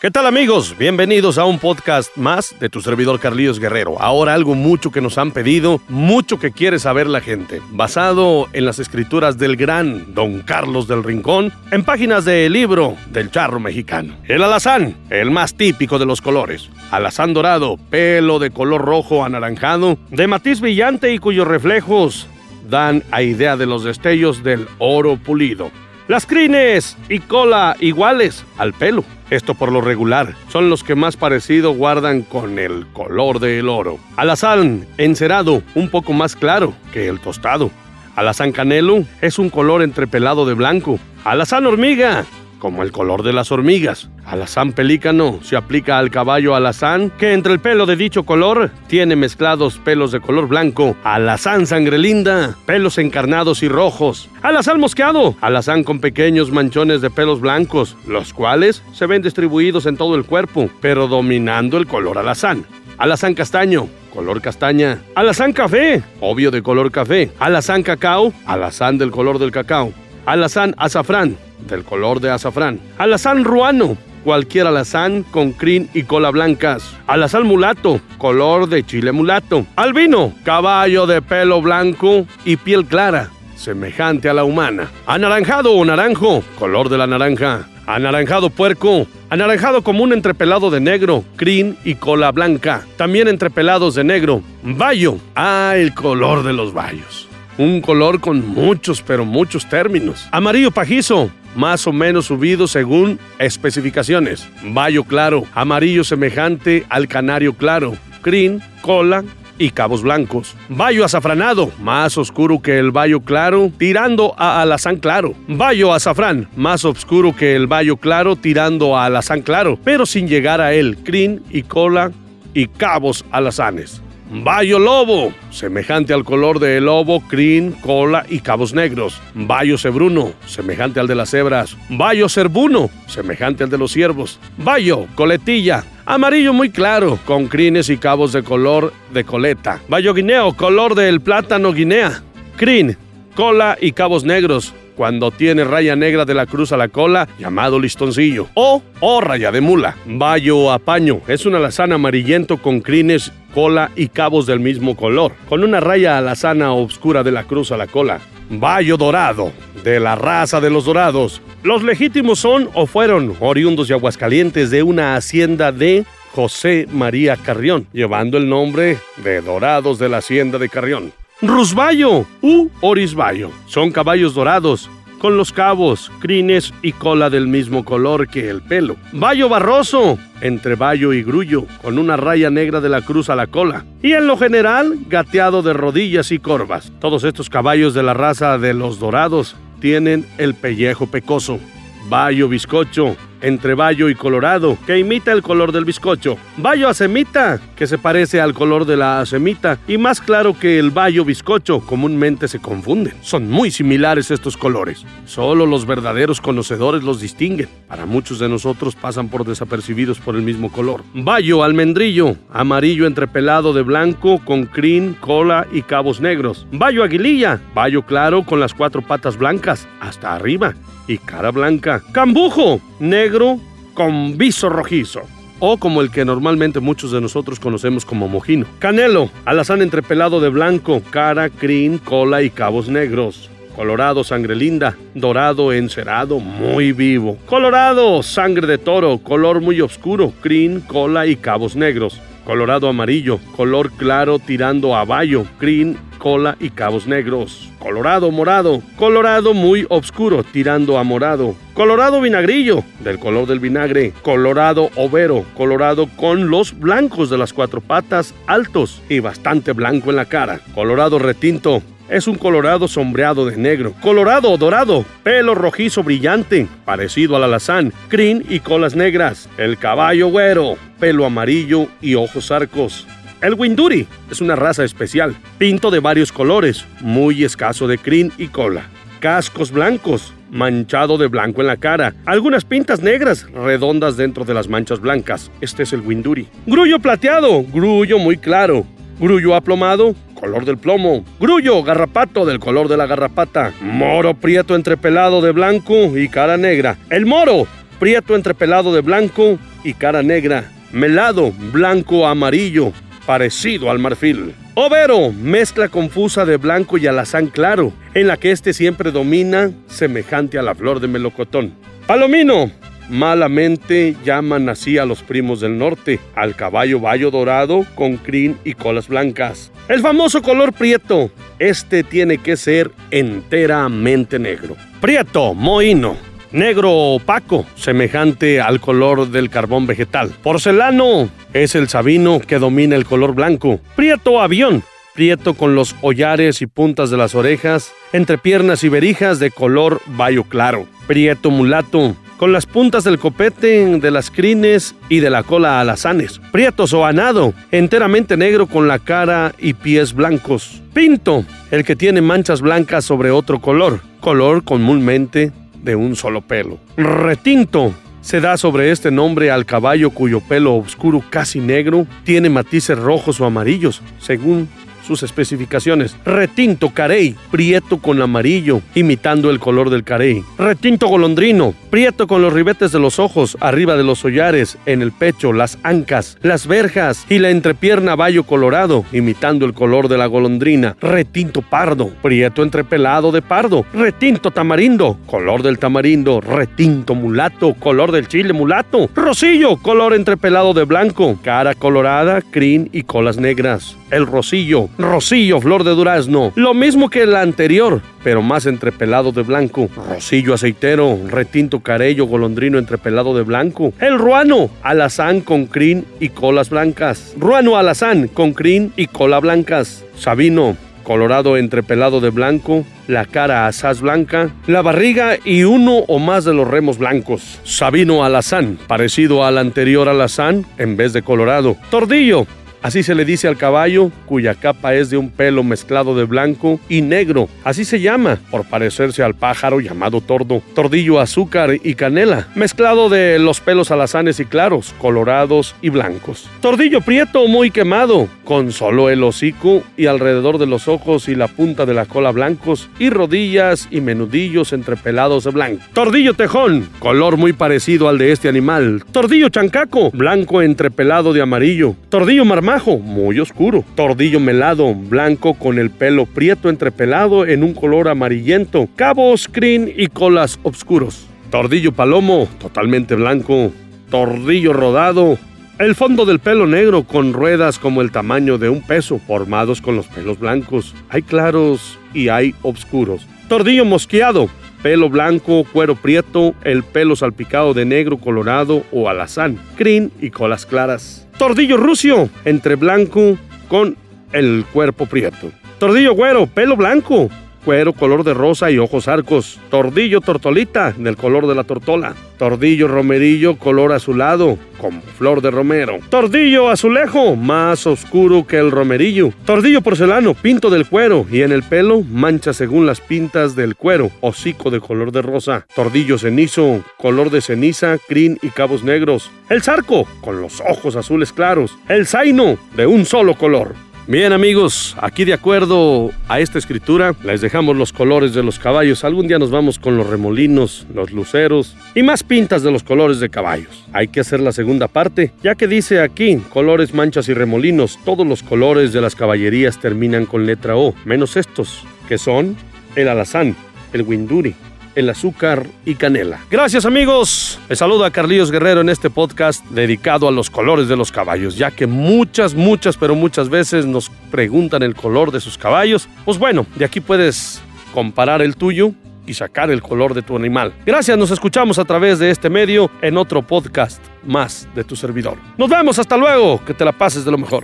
¿Qué tal amigos? Bienvenidos a un podcast más de tu servidor Carlíos Guerrero. Ahora algo mucho que nos han pedido, mucho que quiere saber la gente, basado en las escrituras del gran Don Carlos del Rincón, en páginas del libro del charro mexicano. El alazán, el más típico de los colores. Alazán dorado, pelo de color rojo anaranjado, de matiz brillante y cuyos reflejos dan a idea de los destellos del oro pulido. Las crines y cola iguales al pelo. Esto por lo regular son los que más parecido guardan con el color del oro. Alazán encerado un poco más claro que el tostado. Alazán canelo es un color entrepelado de blanco. Alazán hormiga como el color de las hormigas. Alazán pelícano se aplica al caballo alazán, que entre el pelo de dicho color tiene mezclados pelos de color blanco. Alazán sangre linda, pelos encarnados y rojos. Alazán mosqueado, alazán con pequeños manchones de pelos blancos, los cuales se ven distribuidos en todo el cuerpo, pero dominando el color alazán. Alazán castaño, color castaña. Alazán café, obvio de color café. Alazán cacao, alazán del color del cacao. Alazán azafrán, del color de azafrán. Alazán ruano, cualquier alazán con crin y cola blancas. Alazán mulato, color de chile mulato. Albino, caballo de pelo blanco y piel clara, semejante a la humana. Anaranjado o naranjo, color de la naranja. Anaranjado puerco, anaranjado común entrepelado de negro, crin y cola blanca. También entrepelados de negro. Bayo, ah, el color de los bayos un color con muchos, pero muchos términos. Amarillo pajizo, más o menos subido según especificaciones. Bayo claro, amarillo semejante al canario claro. Crin, cola, y cabos blancos. Bayo azafranado, más oscuro que el bayo claro, tirando a alazán claro. Bayo azafrán, más oscuro que el bayo claro, tirando a alazán claro, pero sin llegar a él. Crin y cola y cabos alazanes. Bayo lobo, semejante al color del lobo, crin, cola y cabos negros. Bayo cebruno, semejante al de las cebras. Bayo cerbuno, semejante al de los ciervos. Bayo coletilla, amarillo muy claro, con crines y cabos de color de coleta. Bayo guineo, color del plátano guinea. Crin, cola y cabos negros cuando tiene raya negra de la cruz a la cola, llamado listoncillo, o, o raya de mula. Bayo apaño es un alazán amarillento con crines, cola y cabos del mismo color, con una raya alazana oscura de la cruz a la cola. Bayo dorado, de la raza de los dorados. Los legítimos son o fueron oriundos de Aguascalientes de una hacienda de José María Carrión, llevando el nombre de Dorados de la Hacienda de Carrión. Rusbayo u Orisbayo. Son caballos dorados, con los cabos, crines y cola del mismo color que el pelo. Bayo barroso, entre bayo y grullo, con una raya negra de la cruz a la cola. Y en lo general, gateado de rodillas y corvas. Todos estos caballos de la raza de los dorados tienen el pellejo pecoso. Bayo bizcocho, entre bayo y colorado, que imita el color del bizcocho. Bayo semita, que se parece al color de la semita y más claro que el bayo bizcocho, comúnmente se confunden. Son muy similares estos colores. Solo los verdaderos conocedores los distinguen. Para muchos de nosotros pasan por desapercibidos por el mismo color. Bayo almendrillo, amarillo entrepelado de blanco con crin, cola y cabos negros. Bayo aguililla, bayo claro con las cuatro patas blancas hasta arriba y cara blanca. Cambujo, negro con viso rojizo. O como el que normalmente muchos de nosotros conocemos como mojino. Canelo, alazán entrepelado de blanco, cara, crin, cola y cabos negros. Colorado, sangre linda. Dorado, encerado, muy vivo. Colorado, sangre de toro, color muy oscuro, crin, cola y cabos negros. Colorado amarillo, color claro tirando a bayo, crin, cola y cabos negros. Colorado morado, colorado muy oscuro, tirando a morado. Colorado vinagrillo, del color del vinagre. Colorado overo, colorado con los blancos de las cuatro patas altos y bastante blanco en la cara. Colorado retinto, es un colorado sombreado de negro. Colorado dorado, pelo rojizo brillante, parecido al alazán, crin y colas negras. El caballo güero, pelo amarillo y ojos arcos. El Winduri es una raza especial, pinto de varios colores, muy escaso de crin y cola. Cascos blancos, manchado de blanco en la cara, algunas pintas negras redondas dentro de las manchas blancas. Este es el Winduri. Grullo plateado, grullo muy claro. Grullo aplomado, color del plomo. Grullo garrapato del color de la garrapata. Moro prieto entrepelado de blanco y cara negra. El moro prieto entrepelado de blanco y cara negra, melado, blanco, amarillo, parecido al marfil. Overo, mezcla confusa de blanco y alazán claro, en la que este siempre domina, semejante a la flor de melocotón. Palomino, malamente llaman así a los primos del norte, al caballo bayo dorado con crin y colas blancas. El famoso color prieto, este tiene que ser enteramente negro. Prieto, mohino, negro opaco, semejante al color del carbón vegetal. Porcelano es el sabino que domina el color blanco. Prieto avión, prieto con los hollares y puntas de las orejas, entre piernas y berijas de color bayo claro. Prieto mulato, con las puntas del copete, de las crines y de la cola alazanes. Prieto soanado, enteramente negro con la cara y pies blancos. Pinto, el que tiene manchas blancas sobre otro color, color comúnmente de un solo pelo. Retinto. Se da sobre este nombre al caballo cuyo pelo oscuro casi negro tiene matices rojos o amarillos, según sus especificaciones. Retinto carey, prieto con amarillo, imitando el color del carey. Retinto golondrino, prieto con los ribetes de los ojos, arriba de los hollares, en el pecho, las ancas, las verjas y la entrepierna bayo colorado, imitando el color de la golondrina. Retinto pardo, prieto entrepelado de pardo. Retinto tamarindo, color del tamarindo. Retinto mulato, color del chile mulato. Rosillo, color entrepelado de blanco. Cara colorada, crin y colas negras. El rosillo, Rosillo Flor de Durazno, lo mismo que el anterior, pero más entrepelado de blanco. Rosillo aceitero, retinto carello golondrino entrepelado de blanco. El ruano, alazán con crin y colas blancas. Ruano alazán con crin y cola blancas. Sabino, colorado entrepelado de blanco, la cara asaz blanca, la barriga y uno o más de los remos blancos. Sabino alazán, parecido al anterior alazán en vez de colorado. Tordillo, Así se le dice al caballo, cuya capa es de un pelo mezclado de blanco y negro. Así se llama, por parecerse al pájaro llamado tordo. Tordillo, azúcar y canela, mezclado de los pelos alazanes y claros, colorados y blancos. Tordillo prieto muy quemado, con solo el hocico y alrededor de los ojos y la punta de la cola blancos y rodillas y menudillos entrepelados de blanco. Tordillo tejón, color muy parecido al de este animal. Tordillo chancaco, blanco entrepelado de amarillo. Tordillo marmán muy oscuro. Tordillo melado, blanco con el pelo prieto entrepelado en un color amarillento. Cabos, crin y colas oscuros. Tordillo palomo, totalmente blanco. Tordillo rodado, el fondo del pelo negro con ruedas como el tamaño de un peso, formados con los pelos blancos. Hay claros y hay oscuros. Tordillo mosqueado, pelo blanco, cuero prieto, el pelo salpicado de negro colorado o alazán, crin y colas claras. Tordillo rucio, entre blanco con el cuerpo prieto. Tordillo güero, pelo blanco, cuero color de rosa y ojos arcos. Tordillo tortolita, del color de la tortola. Tordillo romerillo, color azulado, como flor de romero. Tordillo azulejo, más oscuro que el romerillo. Tordillo porcelano, pinto del cuero y en el pelo mancha según las pintas del cuero, hocico de color de rosa. Tordillo cenizo, color de ceniza, crin y cabos negros. El zarco, con los ojos azules claros. El zaino, de un solo color. Bien amigos, aquí de acuerdo a esta escritura, les dejamos los colores de los caballos. Algún día nos vamos con los remolinos, los luceros y más pintas de los colores de caballos. Hay que hacer la segunda parte, ya que dice aquí colores, manchas y remolinos. Todos los colores de las caballerías terminan con letra O, menos estos, que son el alazán, el winduri, el azúcar y canela. Gracias amigos. Les saluda Carlillos Guerrero en este podcast dedicado a los colores de los caballos, ya que muchas, muchas, pero muchas veces nos preguntan el color de sus caballos. Pues bueno, de aquí puedes comparar el tuyo y sacar el color de tu animal. Gracias, nos escuchamos a través de este medio en otro podcast más de tu servidor. Nos vemos, hasta luego, que te la pases de lo mejor.